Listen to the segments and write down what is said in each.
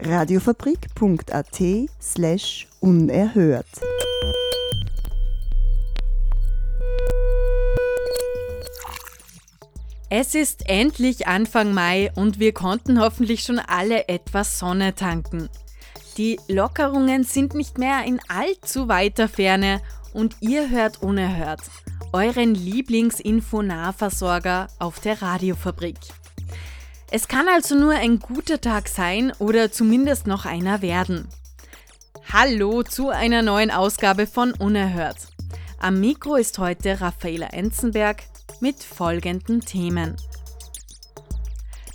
Radiofabrik.at slash unerhört. Es ist endlich Anfang Mai und wir konnten hoffentlich schon alle etwas Sonne tanken. Die Lockerungen sind nicht mehr in allzu weiter Ferne und ihr hört unerhört euren Lieblingsinfonahversorger auf der Radiofabrik. Es kann also nur ein guter Tag sein oder zumindest noch einer werden. Hallo zu einer neuen Ausgabe von Unerhört. Am Mikro ist heute Raffaela Enzenberg mit folgenden Themen.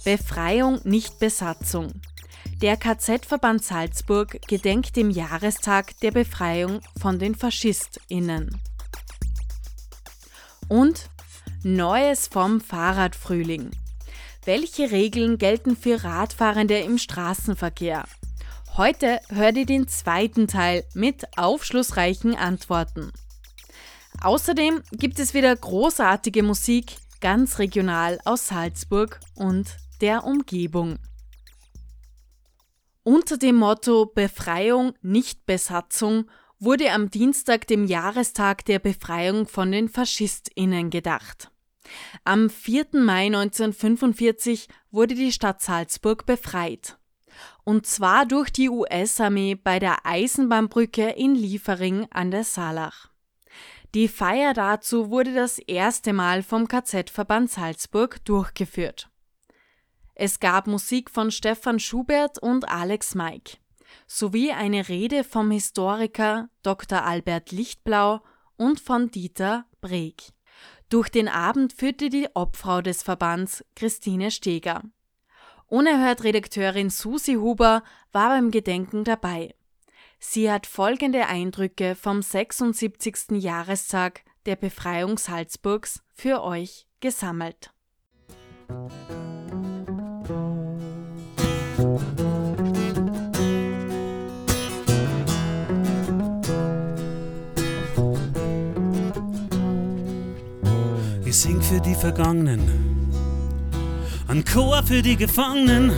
Befreiung, nicht Besatzung. Der KZ-Verband Salzburg gedenkt dem Jahrestag der Befreiung von den FaschistInnen. Und Neues vom Fahrradfrühling. Welche Regeln gelten für Radfahrende im Straßenverkehr? Heute hört ihr den zweiten Teil mit aufschlussreichen Antworten. Außerdem gibt es wieder großartige Musik, ganz regional aus Salzburg und der Umgebung. Unter dem Motto Befreiung, nicht Besatzung wurde am Dienstag, dem Jahrestag der Befreiung von den Faschistinnen, gedacht. Am 4. Mai 1945 wurde die Stadt Salzburg befreit. Und zwar durch die US-Armee bei der Eisenbahnbrücke in Liefering an der Saalach. Die Feier dazu wurde das erste Mal vom KZ-Verband Salzburg durchgeführt. Es gab Musik von Stefan Schubert und Alex Maik sowie eine Rede vom Historiker Dr. Albert Lichtblau und von Dieter Breg. Durch den Abend führte die Obfrau des Verbands Christine Steger. Unerhört Redakteurin Susi Huber war beim Gedenken dabei. Sie hat folgende Eindrücke vom 76. Jahrestag der Befreiung Salzburgs für euch gesammelt. Ich für die Vergangenen, ein Chor für die Gefangenen,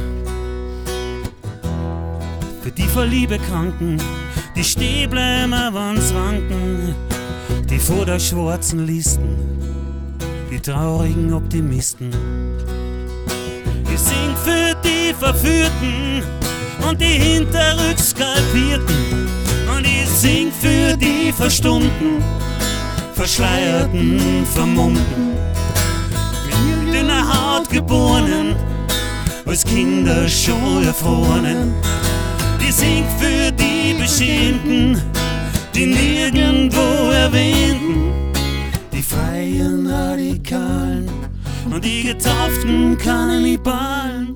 für die vor Liebe Kranken, die Stäble immer wann's die vor der schwarzen Listen, die traurigen Optimisten. Ich sing für die Verführten und die hinterrücks Skalpierten und ich sing für die Verstummten verschleierten, vermummten, Haut geborenen, als Kinder schon erfrorenen. Die singt für die Beschämten, die nirgendwo erwähnten, die freien Radikalen und die getauften Kannibalen.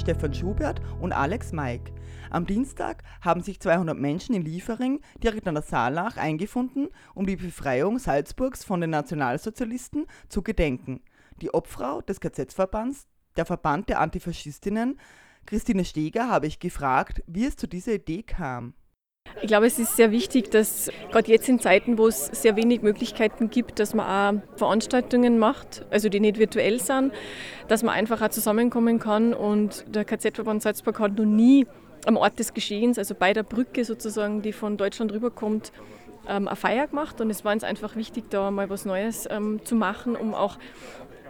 Stefan Schubert und Alex Maik. Am Dienstag haben sich 200 Menschen in Liefering direkt an der Saalach eingefunden, um die Befreiung Salzburgs von den Nationalsozialisten zu gedenken. Die Obfrau des KZ-Verbands, der Verband der Antifaschistinnen, Christine Steger, habe ich gefragt, wie es zu dieser Idee kam. Ich glaube, es ist sehr wichtig, dass gerade jetzt in Zeiten, wo es sehr wenig Möglichkeiten gibt, dass man auch Veranstaltungen macht, also die nicht virtuell sind, dass man einfach auch zusammenkommen kann. Und der KZ-Verband Salzburg hat noch nie am Ort des Geschehens, also bei der Brücke sozusagen, die von Deutschland rüberkommt, ähm, eine Feier gemacht. Und es war uns einfach wichtig, da mal was Neues ähm, zu machen, um auch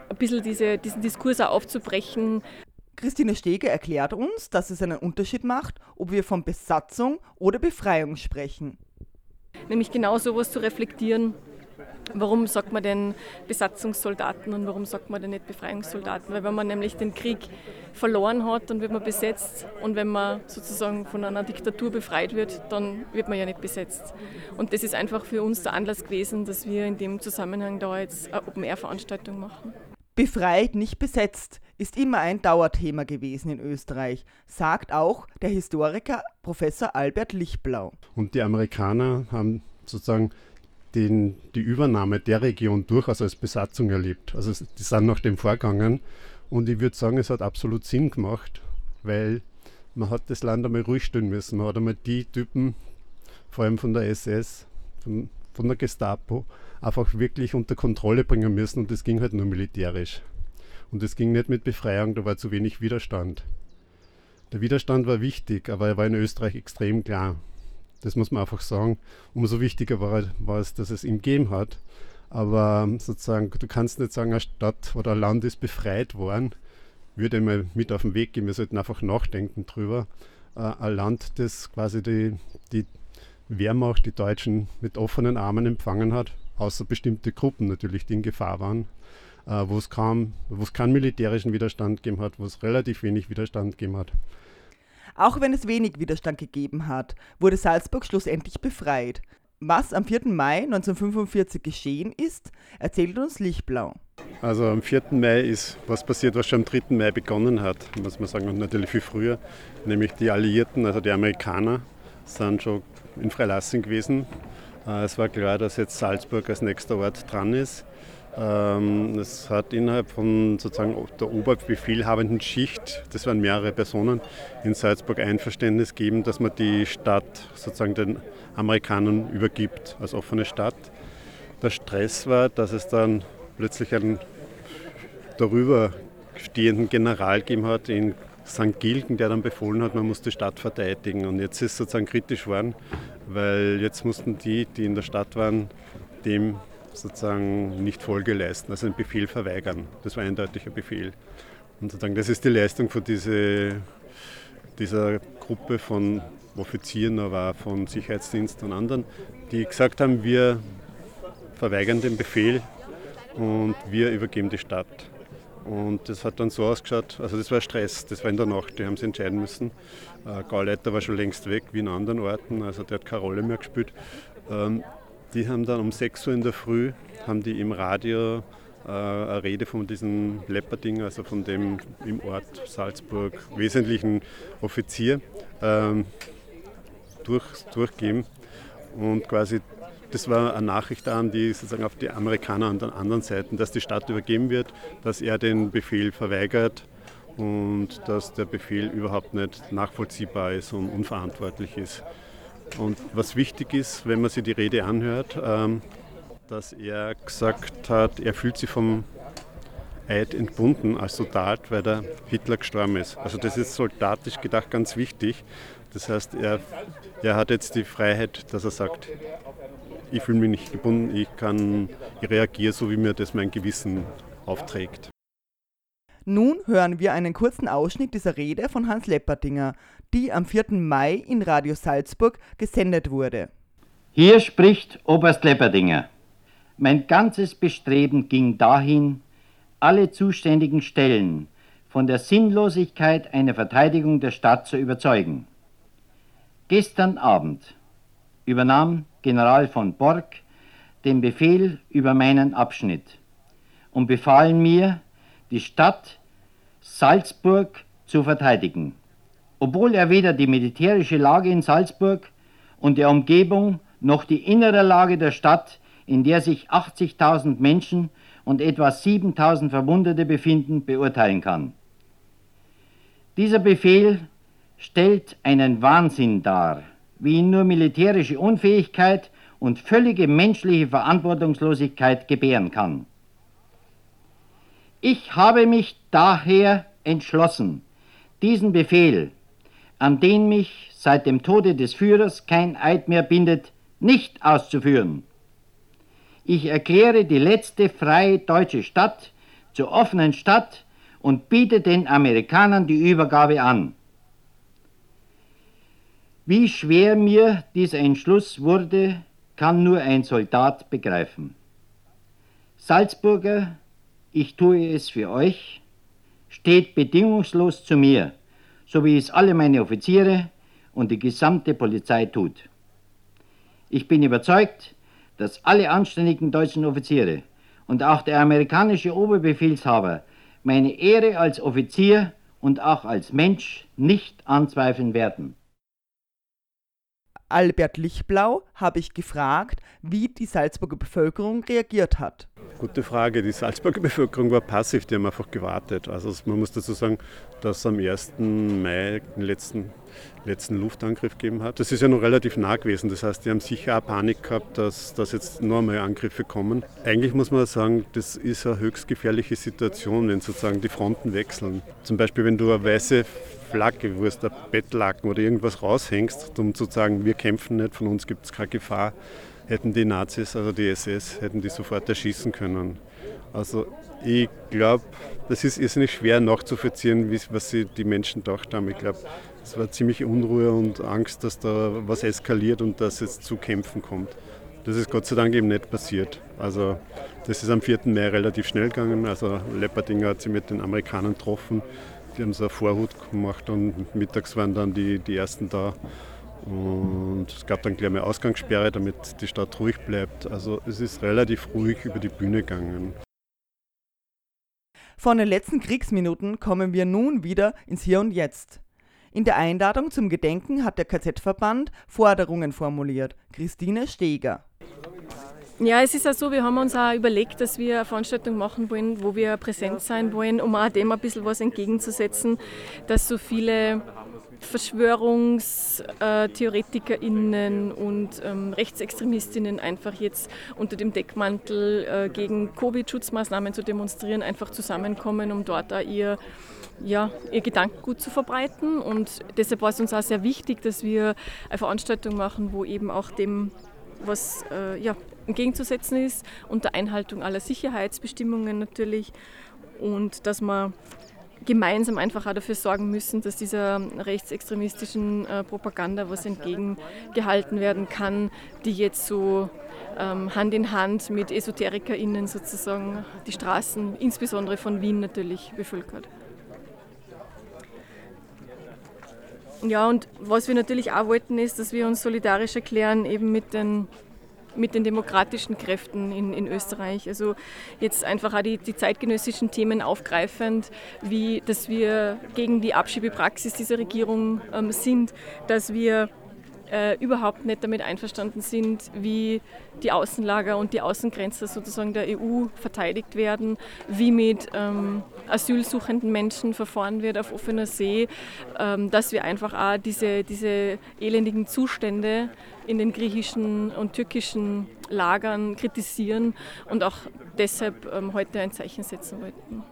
ein bisschen diese, diesen Diskurs auch aufzubrechen, Christine Steger erklärt uns, dass es einen Unterschied macht, ob wir von Besatzung oder Befreiung sprechen. Nämlich genau sowas zu reflektieren, Warum sagt man denn Besatzungssoldaten und warum sagt man denn nicht Befreiungssoldaten? Weil wenn man nämlich den Krieg verloren hat, dann wird man besetzt und wenn man sozusagen von einer Diktatur befreit wird, dann wird man ja nicht besetzt. Und das ist einfach für uns der Anlass gewesen, dass wir in dem Zusammenhang da jetzt eine Open-Air-Veranstaltung machen. Befreit, nicht besetzt ist immer ein Dauerthema gewesen in Österreich, sagt auch der Historiker Professor Albert Lichtblau. Und die Amerikaner haben sozusagen den, die Übernahme der Region durchaus als Besatzung erlebt. Also die sind nach dem vorgegangen und ich würde sagen, es hat absolut Sinn gemacht, weil man hat das Land einmal ruhig stellen müssen. Man hat einmal die Typen, vor allem von der SS, von, von der Gestapo, einfach wirklich unter Kontrolle bringen müssen und das ging halt nur militärisch. Und es ging nicht mit Befreiung, da war zu wenig Widerstand. Der Widerstand war wichtig, aber er war in Österreich extrem klar. Das muss man einfach sagen. Umso wichtiger war, war es, dass es ihn gegeben hat. Aber sozusagen, du kannst nicht sagen, eine Stadt oder ein Land ist befreit worden. Würde mal mit auf den Weg gehen. Wir sollten einfach nachdenken drüber. Äh, ein Land, das quasi die, die Wehrmacht, die Deutschen mit offenen Armen empfangen hat, außer bestimmte Gruppen natürlich, die in Gefahr waren, äh, wo es kaum, wo es keinen militärischen Widerstand gegeben hat, wo es relativ wenig Widerstand gegeben hat. Auch wenn es wenig Widerstand gegeben hat, wurde Salzburg schlussendlich befreit. Was am 4. Mai 1945 geschehen ist, erzählt uns Lichtblau. Also am 4. Mai ist was passiert, was schon am 3. Mai begonnen hat, muss man sagen, und natürlich viel früher. Nämlich die Alliierten, also die Amerikaner, sind schon in Freilassing gewesen. Äh, es war klar, dass jetzt Salzburg als nächster Ort dran ist. Ähm, es hat innerhalb von sozusagen der oberbefehlhabenden Schicht, das waren mehrere Personen, in Salzburg Einverständnis gegeben, dass man die Stadt sozusagen den Amerikanern übergibt als offene Stadt. Der Stress war, dass es dann plötzlich einen darüber stehenden General gegeben hat in St. Gilgen, der dann befohlen hat, man muss die Stadt verteidigen. Und jetzt ist es sozusagen kritisch geworden, weil jetzt mussten die, die in der Stadt waren, dem sozusagen nicht Folge leisten, also einen Befehl verweigern. Das war ein eindeutiger Befehl. Und sozusagen das ist die Leistung von diese, dieser Gruppe von Offizieren, aber auch von Sicherheitsdiensten und anderen, die gesagt haben, wir verweigern den Befehl und wir übergeben die Stadt. Und das hat dann so ausgeschaut, also das war Stress, das war in der Nacht, die haben sich entscheiden müssen. Äh, Gauleiter war schon längst weg, wie in anderen Orten, also der hat keine Rolle mehr gespielt. Ähm, die haben dann um 6 Uhr in der Früh, haben die im Radio äh, eine Rede von diesem Lepperding, also von dem im Ort Salzburg wesentlichen Offizier, ähm, durch, durchgeben. Und quasi, das war eine Nachricht an die sozusagen auf die Amerikaner an den anderen Seiten, dass die Stadt übergeben wird, dass er den Befehl verweigert und dass der Befehl überhaupt nicht nachvollziehbar ist und unverantwortlich ist. Und was wichtig ist, wenn man sich die Rede anhört, ähm, dass er gesagt hat, er fühlt sich vom Eid entbunden als Soldat, weil der Hitler gestorben ist. Also das ist soldatisch gedacht ganz wichtig. Das heißt, er, er hat jetzt die Freiheit, dass er sagt, ich fühle mich nicht gebunden, ich kann, ich reagiere so, wie mir das mein Gewissen aufträgt. Nun hören wir einen kurzen Ausschnitt dieser Rede von Hans Leppertinger, die am 4. Mai in Radio Salzburg gesendet wurde. Hier spricht Oberst Lepperdinger. Mein ganzes Bestreben ging dahin, alle zuständigen Stellen von der Sinnlosigkeit einer Verteidigung der Stadt zu überzeugen. Gestern Abend übernahm General von Borg den Befehl über meinen Abschnitt und befahl mir, die Stadt Salzburg zu verteidigen obwohl er weder die militärische Lage in Salzburg und der Umgebung noch die innere Lage der Stadt, in der sich 80.000 Menschen und etwa 7.000 Verwundete befinden, beurteilen kann. Dieser Befehl stellt einen Wahnsinn dar, wie ihn nur militärische Unfähigkeit und völlige menschliche Verantwortungslosigkeit gebären kann. Ich habe mich daher entschlossen, diesen Befehl an den mich seit dem Tode des Führers kein Eid mehr bindet, nicht auszuführen. Ich erkläre die letzte freie deutsche Stadt zur offenen Stadt und biete den Amerikanern die Übergabe an. Wie schwer mir dieser Entschluss wurde, kann nur ein Soldat begreifen. Salzburger, ich tue es für euch, steht bedingungslos zu mir, so wie es alle meine Offiziere und die gesamte Polizei tut. Ich bin überzeugt, dass alle anständigen deutschen Offiziere und auch der amerikanische Oberbefehlshaber meine Ehre als Offizier und auch als Mensch nicht anzweifeln werden. Albert Lichblau habe ich gefragt, wie die Salzburger Bevölkerung reagiert hat. Gute Frage. Die Salzburger Bevölkerung war passiv, die haben einfach gewartet. Also man muss dazu sagen, dass es am 1. Mai den letzten, letzten Luftangriff gegeben hat. Das ist ja noch relativ nah gewesen. Das heißt, die haben sicher auch Panik gehabt, dass, dass jetzt neue Angriffe kommen. Eigentlich muss man sagen, das ist eine höchst gefährliche Situation, wenn sozusagen die Fronten wechseln. Zum Beispiel, wenn du eine weiße Flagge, wo es der Bettlaken oder irgendwas raushängst, um zu sagen, wir kämpfen nicht, von uns gibt es keine Gefahr, hätten die Nazis, also die SS, hätten die sofort erschießen können. Also ich glaube, das ist irrsinnig schwer nachzuvollziehen, was sie die Menschen gedacht haben. Ich glaube, es war ziemlich Unruhe und Angst, dass da was eskaliert und dass es zu Kämpfen kommt. Das ist Gott sei Dank eben nicht passiert. Also das ist am 4. Mai relativ schnell gegangen. Also Lepperdinger hat sie mit den Amerikanern getroffen. Die haben so eine Vorhut gemacht und mittags waren dann die, die ersten da. Und es gab dann gleich mal Ausgangssperre, damit die Stadt ruhig bleibt. Also es ist relativ ruhig über die Bühne gegangen. Von den letzten Kriegsminuten kommen wir nun wieder ins Hier und Jetzt. In der Einladung zum Gedenken hat der KZ-Verband Forderungen formuliert. Christine Steger. Ja, es ist ja so, wir haben uns auch überlegt, dass wir eine Veranstaltung machen wollen, wo wir präsent sein wollen, um auch dem ein bisschen was entgegenzusetzen, dass so viele VerschwörungstheoretikerInnen und ähm, RechtsextremistInnen einfach jetzt unter dem Deckmantel äh, gegen Covid-Schutzmaßnahmen zu demonstrieren, einfach zusammenkommen, um dort auch ihr, ja, ihr Gedankengut zu verbreiten. Und deshalb war es uns auch sehr wichtig, dass wir eine Veranstaltung machen, wo eben auch dem was äh, ja, entgegenzusetzen ist, unter Einhaltung aller Sicherheitsbestimmungen natürlich und dass man gemeinsam einfach auch dafür sorgen müssen, dass dieser rechtsextremistischen äh, Propaganda was entgegengehalten werden kann, die jetzt so ähm, Hand in Hand mit EsoterikerInnen sozusagen die Straßen, insbesondere von Wien natürlich, bevölkert. Ja, und was wir natürlich auch wollten, ist, dass wir uns solidarisch erklären eben mit den mit den demokratischen Kräften in, in Österreich. Also jetzt einfach auch die, die zeitgenössischen Themen aufgreifend, wie dass wir gegen die Abschiebepraxis dieser Regierung ähm, sind, dass wir äh, überhaupt nicht damit einverstanden sind, wie die Außenlager und die Außengrenzen sozusagen der EU verteidigt werden, wie mit ähm, asylsuchenden Menschen verfahren wird auf offener See, ähm, dass wir einfach auch diese, diese elendigen Zustände in den griechischen und türkischen Lagern kritisieren und auch deshalb ähm, heute ein Zeichen setzen wollten.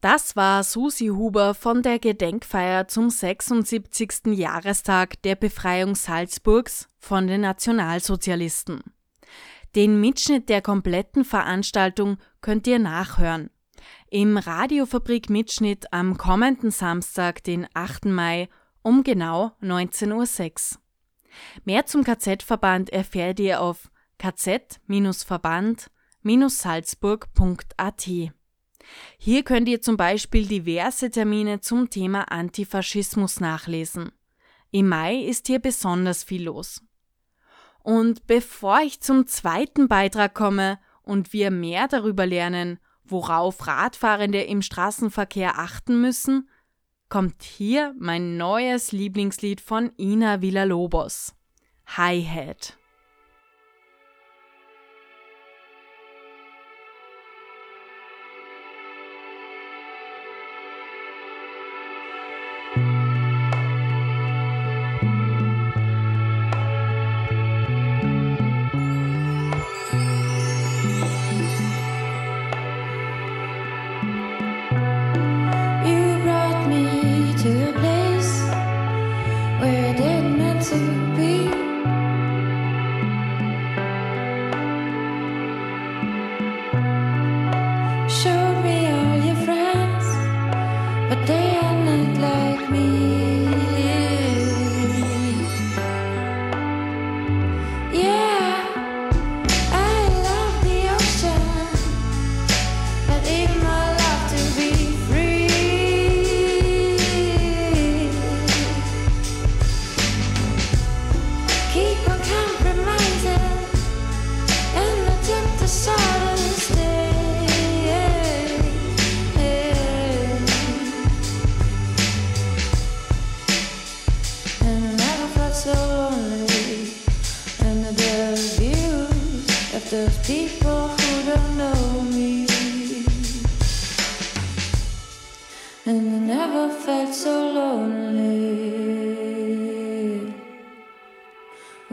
Das war Susi Huber von der Gedenkfeier zum 76. Jahrestag der Befreiung Salzburgs von den Nationalsozialisten. Den Mitschnitt der kompletten Veranstaltung könnt ihr nachhören. Im Radiofabrik-Mitschnitt am kommenden Samstag, den 8. Mai um genau 19.06 Uhr. Mehr zum KZ-Verband erfährt ihr auf kz-verband-salzburg.at. Hier könnt ihr zum Beispiel diverse Termine zum Thema Antifaschismus nachlesen. Im Mai ist hier besonders viel los. Und bevor ich zum zweiten Beitrag komme und wir mehr darüber lernen, worauf Radfahrende im Straßenverkehr achten müssen, kommt hier mein neues Lieblingslied von Ina Villalobos. Hi-Hat.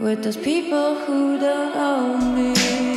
With those people who don't own me.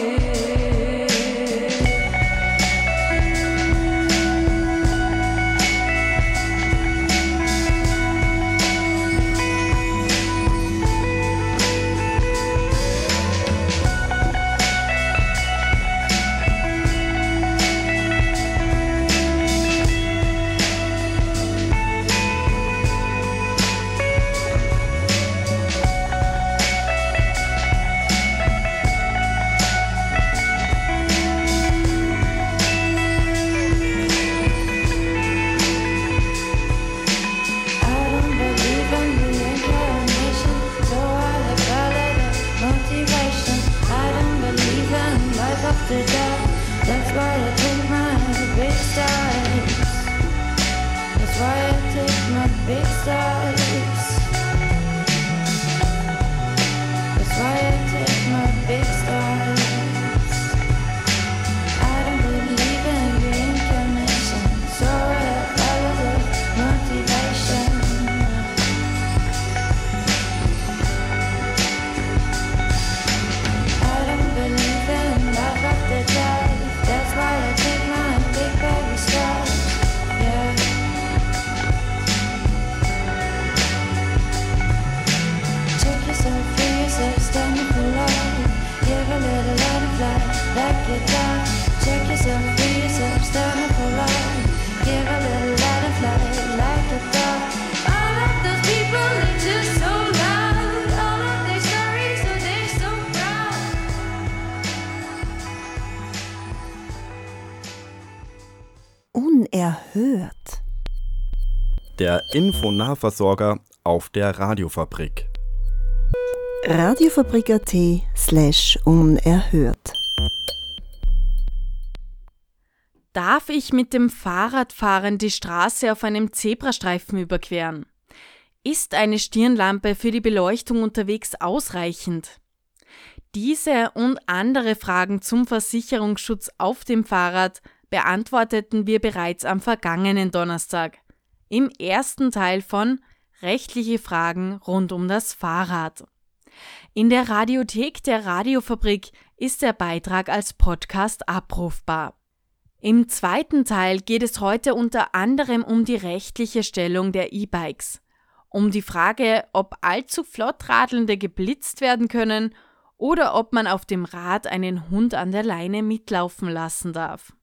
Unerhört. Der Infonahversorger auf der Radiofabrik. Radiofabrik.at slash unerhört. Darf ich mit dem Fahrradfahren die Straße auf einem Zebrastreifen überqueren? Ist eine Stirnlampe für die Beleuchtung unterwegs ausreichend? Diese und andere Fragen zum Versicherungsschutz auf dem Fahrrad beantworteten wir bereits am vergangenen Donnerstag im ersten Teil von Rechtliche Fragen rund um das Fahrrad. In der Radiothek der Radiofabrik ist der Beitrag als Podcast abrufbar. Im zweiten Teil geht es heute unter anderem um die rechtliche Stellung der E-Bikes, um die Frage, ob allzu flott Radelnde geblitzt werden können oder ob man auf dem Rad einen Hund an der Leine mitlaufen lassen darf.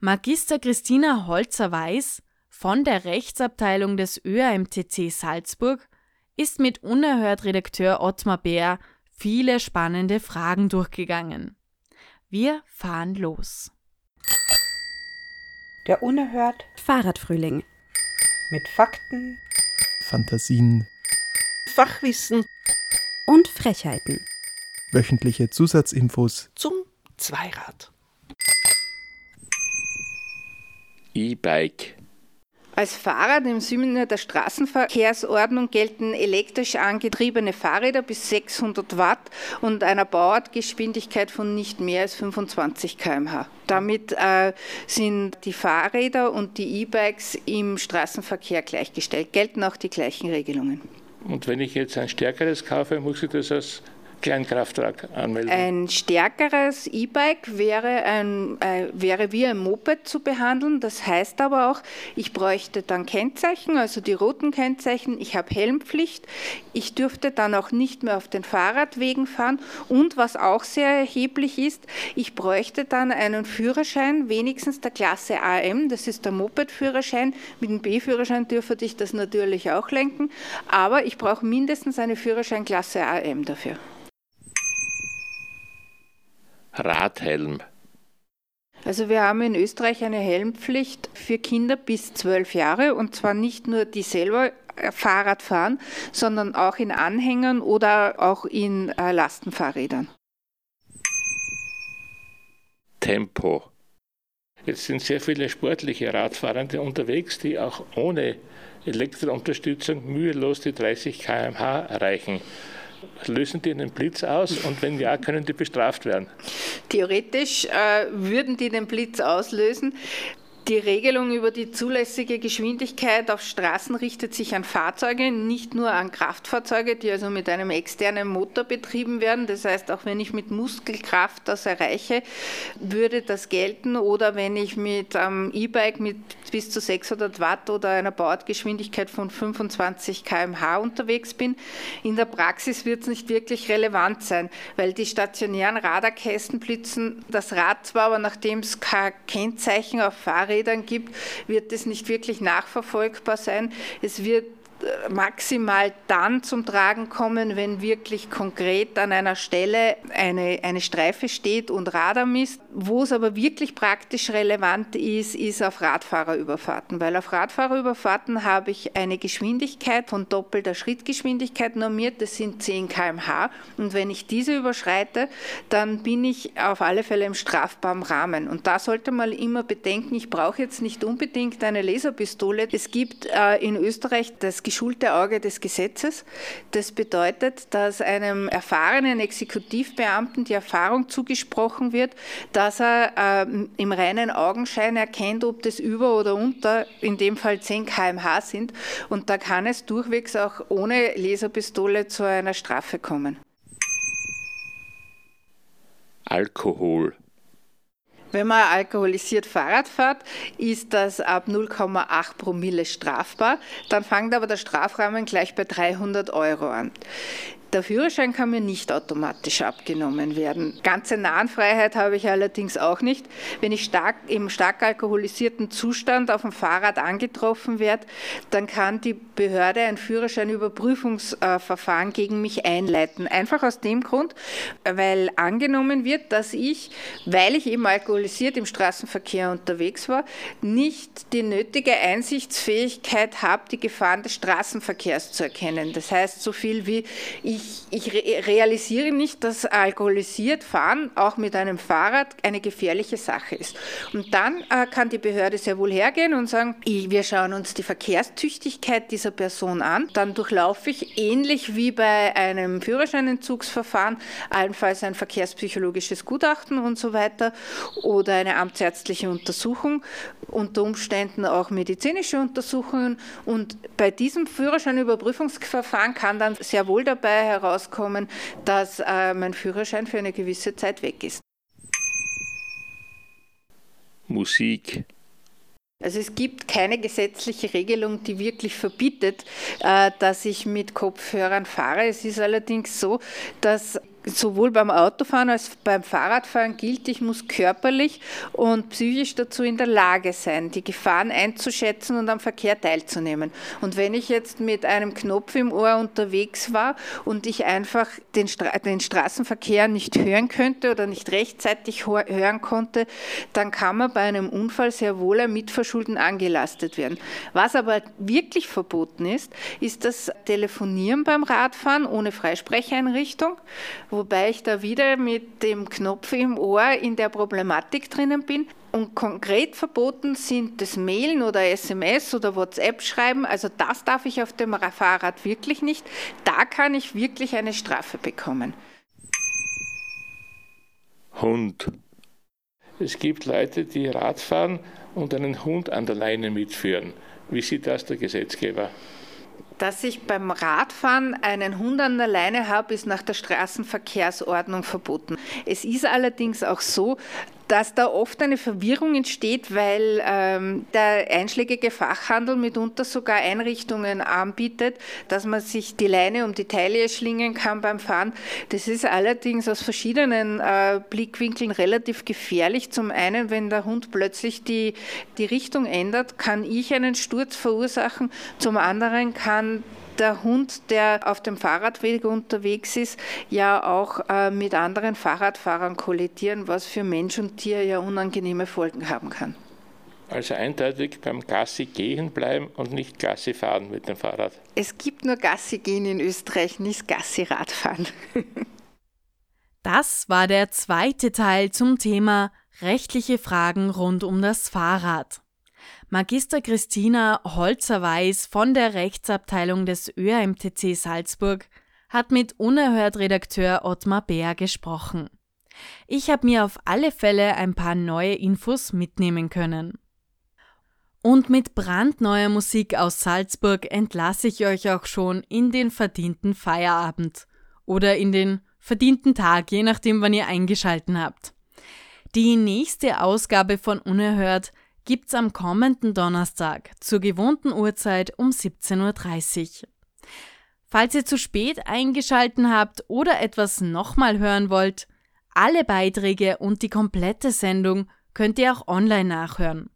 Magister Christina Holzer weiß, von der Rechtsabteilung des ÖAMTC Salzburg ist mit Unerhört Redakteur Ottmar Bär viele spannende Fragen durchgegangen. Wir fahren los. Der Unerhört Fahrradfrühling. Mit Fakten, Fantasien, Fachwissen und Frechheiten. Wöchentliche Zusatzinfos zum Zweirad. E-Bike. Als Fahrrad im Sinne der Straßenverkehrsordnung gelten elektrisch angetriebene Fahrräder bis 600 Watt und einer Bauartgeschwindigkeit von nicht mehr als 25 km/h. Damit äh, sind die Fahrräder und die E-Bikes im Straßenverkehr gleichgestellt, gelten auch die gleichen Regelungen. Und wenn ich jetzt ein stärkeres kaufe, muss ich das als Kleinkraftwerk anmelden. Ein stärkeres E-Bike wäre, äh, wäre wie ein Moped zu behandeln. Das heißt aber auch, ich bräuchte dann Kennzeichen, also die roten Kennzeichen. Ich habe Helmpflicht. Ich dürfte dann auch nicht mehr auf den Fahrradwegen fahren. Und was auch sehr erheblich ist, ich bräuchte dann einen Führerschein, wenigstens der Klasse AM. Das ist der Moped-Führerschein. Mit dem B-Führerschein dürfte ich das natürlich auch lenken. Aber ich brauche mindestens eine Führerscheinklasse AM dafür. Radhelm. Also wir haben in Österreich eine Helmpflicht für Kinder bis zwölf Jahre und zwar nicht nur die selber Fahrrad fahren, sondern auch in Anhängern oder auch in äh, Lastenfahrrädern. Tempo. Jetzt sind sehr viele sportliche Radfahrende unterwegs, die auch ohne Elektrounterstützung mühelos die 30 km/h erreichen. Lösen die einen Blitz aus und wenn ja, können die bestraft werden? Theoretisch äh, würden die den Blitz auslösen. Die Regelung über die zulässige Geschwindigkeit auf Straßen richtet sich an Fahrzeuge, nicht nur an Kraftfahrzeuge, die also mit einem externen Motor betrieben werden. Das heißt, auch wenn ich mit Muskelkraft das erreiche, würde das gelten. Oder wenn ich mit einem E-Bike mit bis zu 600 Watt oder einer Bordgeschwindigkeit von 25 km/h unterwegs bin. In der Praxis wird es nicht wirklich relevant sein, weil die stationären Radarkästen blitzen das Rad zwar, aber nachdem es kein Kennzeichen auf Fahrrädern Fahrrädern gibt, wird es nicht wirklich nachverfolgbar sein. Es wird maximal dann zum Tragen kommen, wenn wirklich konkret an einer Stelle eine, eine Streife steht und Radar misst. Wo es aber wirklich praktisch relevant ist, ist auf Radfahrerüberfahrten, weil auf Radfahrerüberfahrten habe ich eine Geschwindigkeit von doppelter Schrittgeschwindigkeit normiert, das sind 10 km/h und wenn ich diese überschreite, dann bin ich auf alle Fälle im strafbaren Rahmen und da sollte man immer bedenken, ich brauche jetzt nicht unbedingt eine Laserpistole. Es gibt äh, in Österreich das geschulte Auge des Gesetzes. Das bedeutet, dass einem erfahrenen Exekutivbeamten die Erfahrung zugesprochen wird, dass er äh, im reinen Augenschein erkennt, ob das über oder unter, in dem Fall 10 km/h sind. Und da kann es durchwegs auch ohne Laserpistole zu einer Strafe kommen. Alkohol. Wenn man alkoholisiert Fahrrad fährt, ist das ab 0,8 Promille strafbar. Dann fängt aber der Strafrahmen gleich bei 300 Euro an. Der Führerschein kann mir nicht automatisch abgenommen werden. Ganze Nahenfreiheit habe ich allerdings auch nicht. Wenn ich stark, im stark alkoholisierten Zustand auf dem Fahrrad angetroffen werde, dann kann die Behörde ein Führerscheinüberprüfungsverfahren gegen mich einleiten. Einfach aus dem Grund, weil angenommen wird, dass ich, weil ich eben alkoholisiert im Straßenverkehr unterwegs war, nicht die nötige Einsichtsfähigkeit habe, die Gefahren des Straßenverkehrs zu erkennen. Das heißt, so viel wie ich ich, ich re realisiere nicht, dass alkoholisiert fahren auch mit einem Fahrrad eine gefährliche Sache ist. Und dann äh, kann die Behörde sehr wohl hergehen und sagen, wir schauen uns die Verkehrstüchtigkeit dieser Person an. Dann durchlaufe ich ähnlich wie bei einem Führerscheinentzugsverfahren allenfalls ein verkehrspsychologisches Gutachten und so weiter oder eine amtsärztliche Untersuchung, unter Umständen auch medizinische Untersuchungen. Und bei diesem Führerscheinüberprüfungsverfahren kann dann sehr wohl dabei herauskommen, dass äh, mein Führerschein für eine gewisse Zeit weg ist. Musik. Also es gibt keine gesetzliche Regelung, die wirklich verbietet, äh, dass ich mit Kopfhörern fahre. Es ist allerdings so, dass sowohl beim Autofahren als beim Fahrradfahren gilt, ich muss körperlich und psychisch dazu in der Lage sein, die Gefahren einzuschätzen und am Verkehr teilzunehmen. Und wenn ich jetzt mit einem Knopf im Ohr unterwegs war und ich einfach den, Stra den Straßenverkehr nicht hören könnte oder nicht rechtzeitig hören konnte, dann kann man bei einem Unfall sehr wohl ein Mitverschulden angelastet werden. Was aber wirklich verboten ist, ist das Telefonieren beim Radfahren ohne Freisprecheinrichtung wobei ich da wieder mit dem Knopf im Ohr in der Problematik drinnen bin. Und konkret verboten sind das Mailen oder SMS oder WhatsApp schreiben. Also das darf ich auf dem Fahrrad wirklich nicht. Da kann ich wirklich eine Strafe bekommen. Hund. Es gibt Leute, die Rad fahren und einen Hund an der Leine mitführen. Wie sieht das der Gesetzgeber? Dass ich beim Radfahren einen Hund an der Leine habe, ist nach der Straßenverkehrsordnung verboten. Es ist allerdings auch so, dass da oft eine Verwirrung entsteht, weil ähm, der einschlägige Fachhandel mitunter sogar Einrichtungen anbietet, dass man sich die Leine um die Taille schlingen kann beim Fahren. Das ist allerdings aus verschiedenen äh, Blickwinkeln relativ gefährlich. Zum einen, wenn der Hund plötzlich die, die Richtung ändert, kann ich einen Sturz verursachen. Zum anderen kann der Hund, der auf dem Fahrradweg unterwegs ist, ja auch äh, mit anderen Fahrradfahrern kollidieren, was für Mensch und Tier ja unangenehme Folgen haben kann. Also eindeutig beim Gassi gehen bleiben und nicht Gassi fahren mit dem Fahrrad. Es gibt nur Gassi gehen in Österreich, nicht Gassi Radfahren. das war der zweite Teil zum Thema rechtliche Fragen rund um das Fahrrad. Magister Christina Holzer-Weiß von der Rechtsabteilung des ÖMTC Salzburg hat mit Unerhört-Redakteur Ottmar Bär gesprochen. Ich habe mir auf alle Fälle ein paar neue Infos mitnehmen können. Und mit brandneuer Musik aus Salzburg entlasse ich euch auch schon in den verdienten Feierabend oder in den verdienten Tag, je nachdem, wann ihr eingeschalten habt. Die nächste Ausgabe von Unerhört gibt's am kommenden Donnerstag zur gewohnten Uhrzeit um 17.30 Uhr. Falls ihr zu spät eingeschalten habt oder etwas nochmal hören wollt, alle Beiträge und die komplette Sendung könnt ihr auch online nachhören.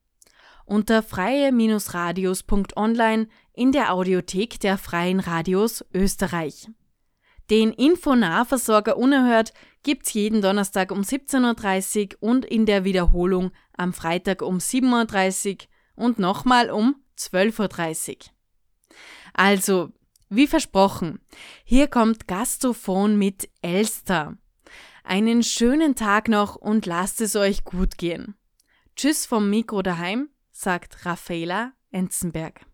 Unter freie-radios.online in der Audiothek der Freien Radios Österreich. Den Infonahversorger Unerhört gibt's jeden Donnerstag um 17.30 Uhr und in der Wiederholung am Freitag um 7.30 Uhr und nochmal um 12.30 Uhr. Also, wie versprochen, hier kommt Gastophon mit Elster. Einen schönen Tag noch und lasst es euch gut gehen. Tschüss vom Mikro daheim, sagt Raffaela Enzenberg.